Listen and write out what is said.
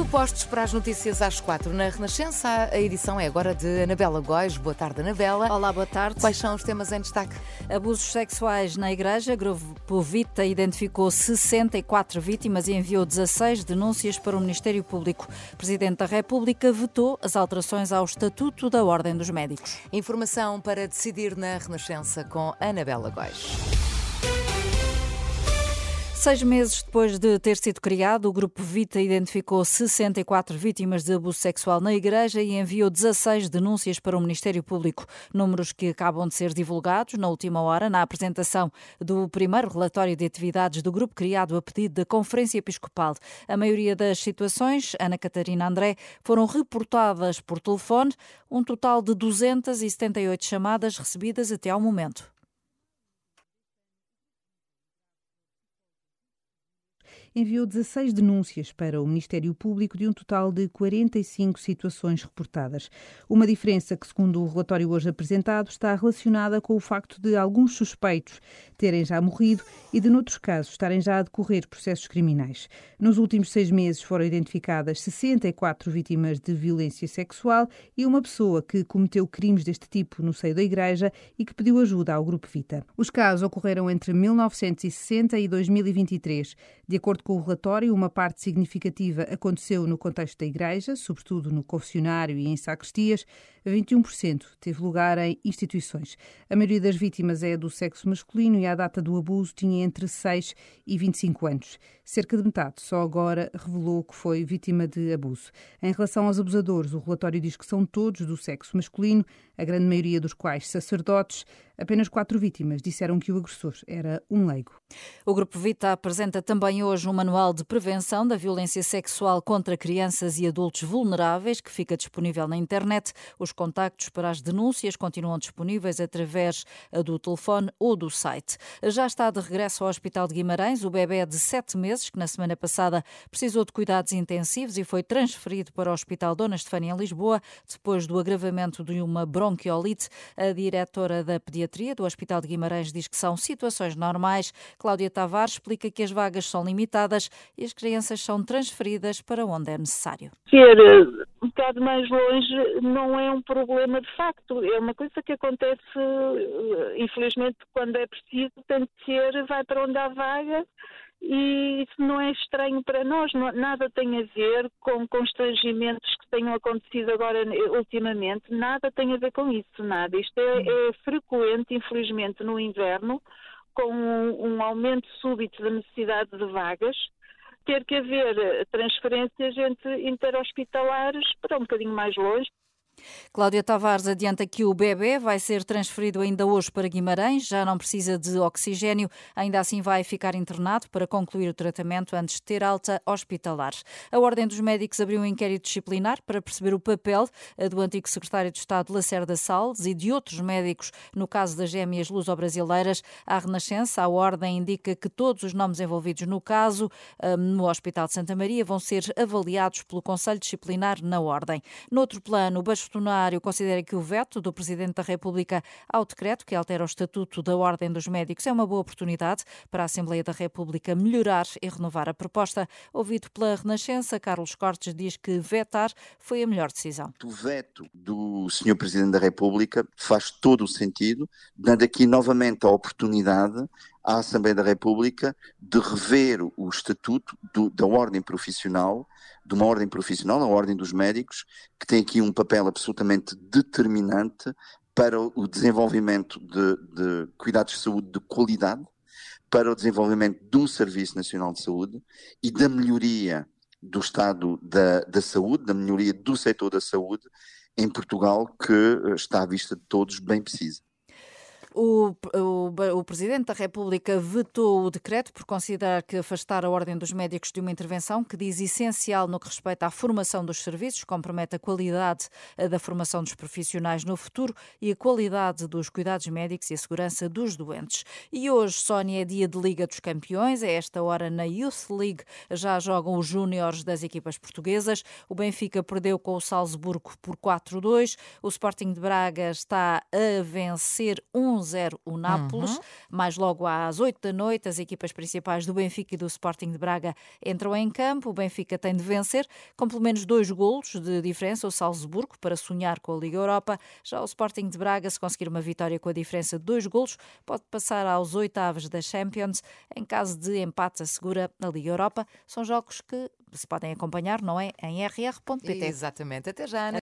Tudo postos para as notícias às quatro na Renascença. A edição é agora de Anabela Góis. Boa tarde, Anabela. Olá, boa tarde. Quais são os temas em destaque? Abusos sexuais na Igreja. Grupo Vita identificou 64 vítimas e enviou 16 denúncias para o Ministério Público. O Presidente da República vetou as alterações ao Estatuto da Ordem dos Médicos. Informação para decidir na Renascença com Anabela Góis. Seis meses depois de ter sido criado, o Grupo Vita identificou 64 vítimas de abuso sexual na Igreja e enviou 16 denúncias para o Ministério Público. Números que acabam de ser divulgados na última hora na apresentação do primeiro relatório de atividades do grupo criado a pedido da Conferência Episcopal. A maioria das situações, Ana Catarina André, foram reportadas por telefone, um total de 278 chamadas recebidas até ao momento. Enviou 16 denúncias para o Ministério Público de um total de 45 situações reportadas. Uma diferença que, segundo o relatório hoje apresentado, está relacionada com o facto de alguns suspeitos terem já morrido e de, noutros casos, estarem já a decorrer processos criminais. Nos últimos seis meses foram identificadas 64 vítimas de violência sexual e uma pessoa que cometeu crimes deste tipo no seio da Igreja e que pediu ajuda ao Grupo Vita. Os casos ocorreram entre 1960 e 2023. De acordo com o relatório, uma parte significativa aconteceu no contexto da Igreja, sobretudo no confessionário e em sacristias. 21% teve lugar em instituições. A maioria das vítimas é do sexo masculino e à data do abuso tinha entre 6 e 25 anos. Cerca de metade só agora revelou que foi vítima de abuso. Em relação aos abusadores, o relatório diz que são todos do sexo masculino, a grande maioria dos quais sacerdotes. Apenas quatro vítimas disseram que o agressor era um leigo. O Grupo Vita apresenta também hoje um manual de prevenção da violência sexual contra crianças e adultos vulneráveis, que fica disponível na internet. Os contactos para as denúncias continuam disponíveis através do telefone ou do site. Já está de regresso ao Hospital de Guimarães o bebê de sete meses, que na semana passada precisou de cuidados intensivos e foi transferido para o Hospital Dona Estefânia em Lisboa, depois do agravamento de uma bronquiolite. A diretora da pediatria do Hospital de Guimarães diz que são situações normais. Cláudia Tavares explica que as vagas são limitadas e as crianças são transferidas para onde é necessário. Ser eh, um bocado mais longe não é um problema de facto, é uma coisa que acontece, eh, infelizmente, quando é preciso, tem de ser, vai para onde há vaga e isso não é estranho para nós, nada tem a ver com constrangimentos tenham acontecido agora ultimamente, nada tem a ver com isso, nada. Isto é, é frequente, infelizmente, no inverno, com um, um aumento súbito da necessidade de vagas, ter que haver transferências entre interhospitalares para um bocadinho mais longe, Cláudia Tavares adianta que o bebê vai ser transferido ainda hoje para Guimarães, já não precisa de oxigênio, ainda assim vai ficar internado para concluir o tratamento antes de ter alta hospitalar. A Ordem dos Médicos abriu um inquérito disciplinar para perceber o papel eh, do antigo secretário de Estado Lacerda Salles e de outros médicos no caso das gêmeas luso-brasileiras. À Renascença, a Ordem indica que todos os nomes envolvidos no caso eh, no Hospital de Santa Maria vão ser avaliados pelo Conselho Disciplinar na Ordem. Noutro plano, o bastonário considera que o veto do Presidente da República ao decreto que altera o Estatuto da Ordem dos Médicos é uma boa oportunidade para a Assembleia da República melhorar e renovar a proposta. Ouvido pela Renascença, Carlos Cortes diz que vetar foi a melhor decisão. O veto do Sr. Presidente da República faz todo o sentido, dando aqui novamente a oportunidade à Assembleia da República de rever o estatuto do, da ordem profissional, de uma ordem profissional, a ordem dos médicos, que tem aqui um papel absolutamente determinante para o desenvolvimento de, de cuidados de saúde de qualidade, para o desenvolvimento de um Serviço Nacional de Saúde e da melhoria do estado da, da saúde, da melhoria do setor da saúde em Portugal, que está à vista de todos bem precisa. O, o, o, Presidente da República vetou o decreto por considerar que afastar a Ordem dos Médicos de uma intervenção que diz essencial no que respeita à formação dos serviços, compromete a qualidade eh, da formação dos profissionais no futuro e a qualidade dos cuidados médicos e a segurança dos doentes. E hoje, Sónia, é dia de Liga dos Campeões. A esta hora, na Youth League, já jogam os júniores das equipas portuguesas. O Benfica perdeu com o Salzburgo por 4-2. O Sporting de Braga está a vencer 1-0 o Nápoles. Uhum. Mais logo às 8 da noite, as equipas principais do Benfica e do Sporting de Braga entram em campo. O Benfica tem de vencer, com pelo menos dois golos de diferença, o Salzburgo, para sonhar com a Liga Europa. Já o Sporting de Braga, se conseguir uma vitória com a diferença de dois golos, pode passar aos oitavos da Champions. Em caso de empate, assegura a Liga Europa. São jogos que se podem acompanhar, não é? Em rr.pt. Exatamente. Até já, Ana.